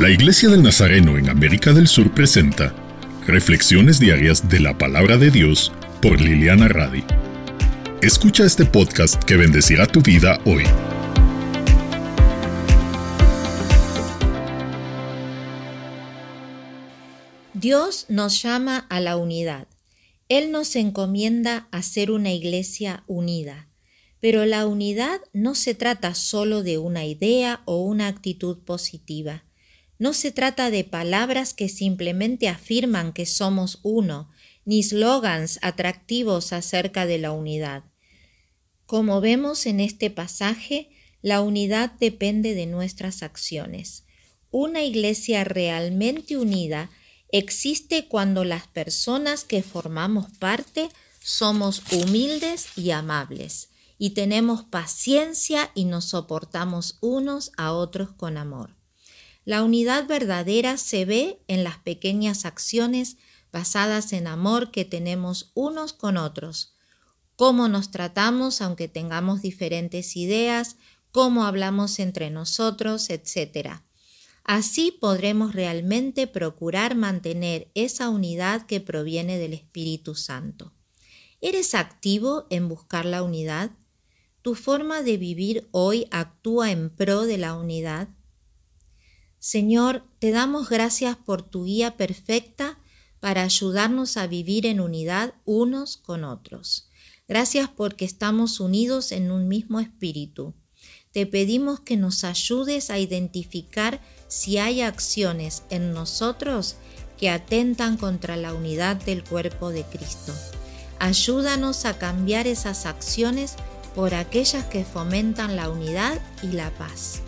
La Iglesia del Nazareno en América del Sur presenta Reflexiones Diarias de la Palabra de Dios por Liliana Radi. Escucha este podcast que bendecirá tu vida hoy. Dios nos llama a la unidad. Él nos encomienda a ser una iglesia unida. Pero la unidad no se trata solo de una idea o una actitud positiva. No se trata de palabras que simplemente afirman que somos uno, ni slogans atractivos acerca de la unidad. Como vemos en este pasaje, la unidad depende de nuestras acciones. Una iglesia realmente unida existe cuando las personas que formamos parte somos humildes y amables, y tenemos paciencia y nos soportamos unos a otros con amor. La unidad verdadera se ve en las pequeñas acciones basadas en amor que tenemos unos con otros, cómo nos tratamos aunque tengamos diferentes ideas, cómo hablamos entre nosotros, etc. Así podremos realmente procurar mantener esa unidad que proviene del Espíritu Santo. ¿Eres activo en buscar la unidad? ¿Tu forma de vivir hoy actúa en pro de la unidad? Señor, te damos gracias por tu guía perfecta para ayudarnos a vivir en unidad unos con otros. Gracias porque estamos unidos en un mismo espíritu. Te pedimos que nos ayudes a identificar si hay acciones en nosotros que atentan contra la unidad del cuerpo de Cristo. Ayúdanos a cambiar esas acciones por aquellas que fomentan la unidad y la paz.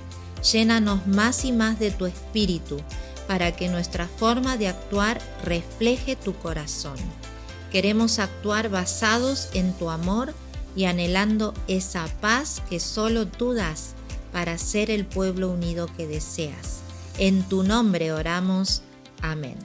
Llénanos más y más de tu espíritu para que nuestra forma de actuar refleje tu corazón. Queremos actuar basados en tu amor y anhelando esa paz que solo tú das para ser el pueblo unido que deseas. En tu nombre oramos. Amén.